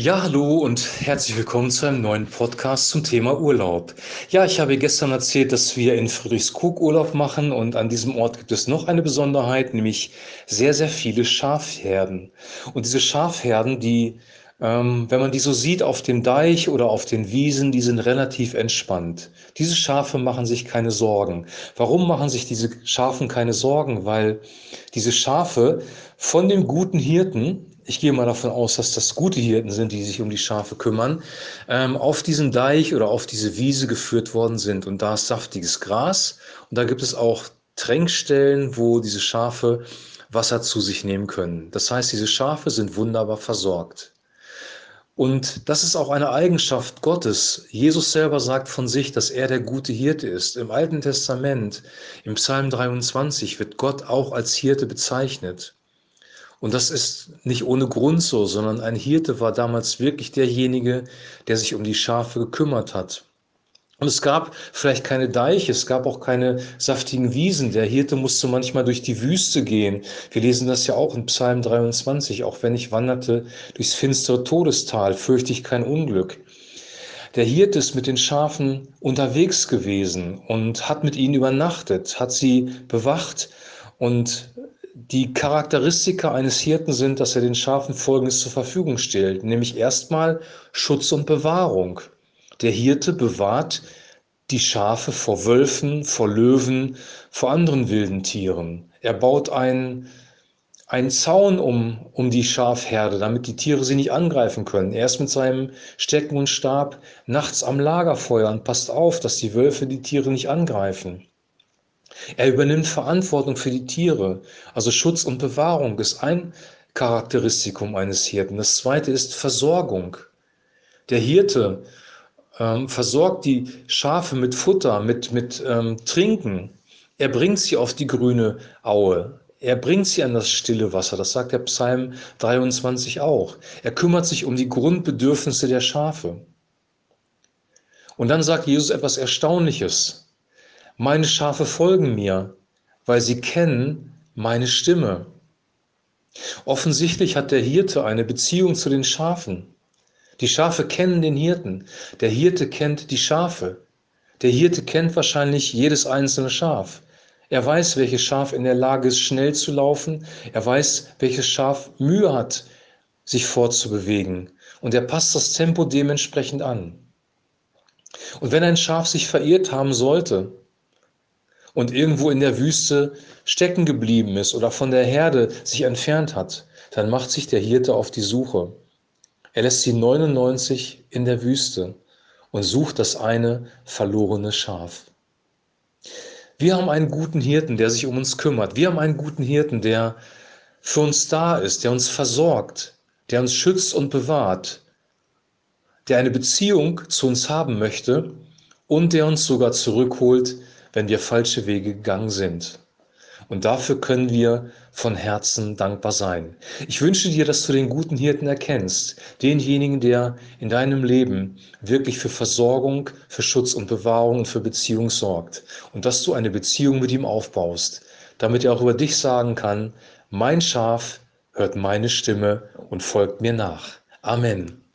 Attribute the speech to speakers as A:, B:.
A: Ja, hallo und herzlich willkommen zu einem neuen Podcast zum Thema Urlaub. Ja, ich habe gestern erzählt, dass wir in Friedrichskoog Urlaub machen und an diesem Ort gibt es noch eine Besonderheit, nämlich sehr, sehr viele Schafherden. Und diese Schafherden, die, ähm, wenn man die so sieht auf dem Deich oder auf den Wiesen, die sind relativ entspannt. Diese Schafe machen sich keine Sorgen. Warum machen sich diese Schafen keine Sorgen? Weil diese Schafe von dem guten Hirten, ich gehe mal davon aus, dass das gute Hirten sind, die sich um die Schafe kümmern, ähm, auf diesen Deich oder auf diese Wiese geführt worden sind. Und da ist saftiges Gras und da gibt es auch Tränkstellen, wo diese Schafe Wasser zu sich nehmen können. Das heißt, diese Schafe sind wunderbar versorgt. Und das ist auch eine Eigenschaft Gottes. Jesus selber sagt von sich, dass er der gute Hirte ist. Im Alten Testament, im Psalm 23, wird Gott auch als Hirte bezeichnet. Und das ist nicht ohne Grund so, sondern ein Hirte war damals wirklich derjenige, der sich um die Schafe gekümmert hat. Und es gab vielleicht keine Deiche, es gab auch keine saftigen Wiesen. Der Hirte musste manchmal durch die Wüste gehen. Wir lesen das ja auch in Psalm 23. Auch wenn ich wanderte durchs finstere Todestal, fürchte ich kein Unglück. Der Hirte ist mit den Schafen unterwegs gewesen und hat mit ihnen übernachtet, hat sie bewacht und die Charakteristika eines Hirten sind, dass er den Schafen Folgendes zur Verfügung stellt, nämlich erstmal Schutz und Bewahrung. Der Hirte bewahrt die Schafe vor Wölfen, vor Löwen, vor anderen wilden Tieren. Er baut einen, einen Zaun um, um die Schafherde, damit die Tiere sie nicht angreifen können. Er ist mit seinem Stecken und Stab nachts am Lagerfeuer und passt auf, dass die Wölfe die Tiere nicht angreifen. Er übernimmt Verantwortung für die Tiere. Also Schutz und Bewahrung ist ein Charakteristikum eines Hirten. Das zweite ist Versorgung. Der Hirte ähm, versorgt die Schafe mit Futter, mit, mit ähm, Trinken. Er bringt sie auf die grüne Aue. Er bringt sie an das stille Wasser. Das sagt der Psalm 23 auch. Er kümmert sich um die Grundbedürfnisse der Schafe. Und dann sagt Jesus etwas Erstaunliches. Meine Schafe folgen mir, weil sie kennen meine Stimme. Offensichtlich hat der Hirte eine Beziehung zu den Schafen. Die Schafe kennen den Hirten. Der Hirte kennt die Schafe. Der Hirte kennt wahrscheinlich jedes einzelne Schaf. Er weiß, welches Schaf in der Lage ist, schnell zu laufen. Er weiß, welches Schaf Mühe hat, sich fortzubewegen. Und er passt das Tempo dementsprechend an. Und wenn ein Schaf sich verirrt haben sollte, und irgendwo in der Wüste stecken geblieben ist oder von der Herde sich entfernt hat, dann macht sich der Hirte auf die Suche. Er lässt die 99 in der Wüste und sucht das eine verlorene Schaf. Wir haben einen guten Hirten, der sich um uns kümmert. Wir haben einen guten Hirten, der für uns da ist, der uns versorgt, der uns schützt und bewahrt, der eine Beziehung zu uns haben möchte und der uns sogar zurückholt, wenn wir falsche Wege gegangen sind. Und dafür können wir von Herzen dankbar sein. Ich wünsche dir, dass du den guten Hirten erkennst, denjenigen, der in deinem Leben wirklich für Versorgung, für Schutz und Bewahrung und für Beziehung sorgt. Und dass du eine Beziehung mit ihm aufbaust, damit er auch über dich sagen kann, mein Schaf hört meine Stimme und folgt mir nach. Amen.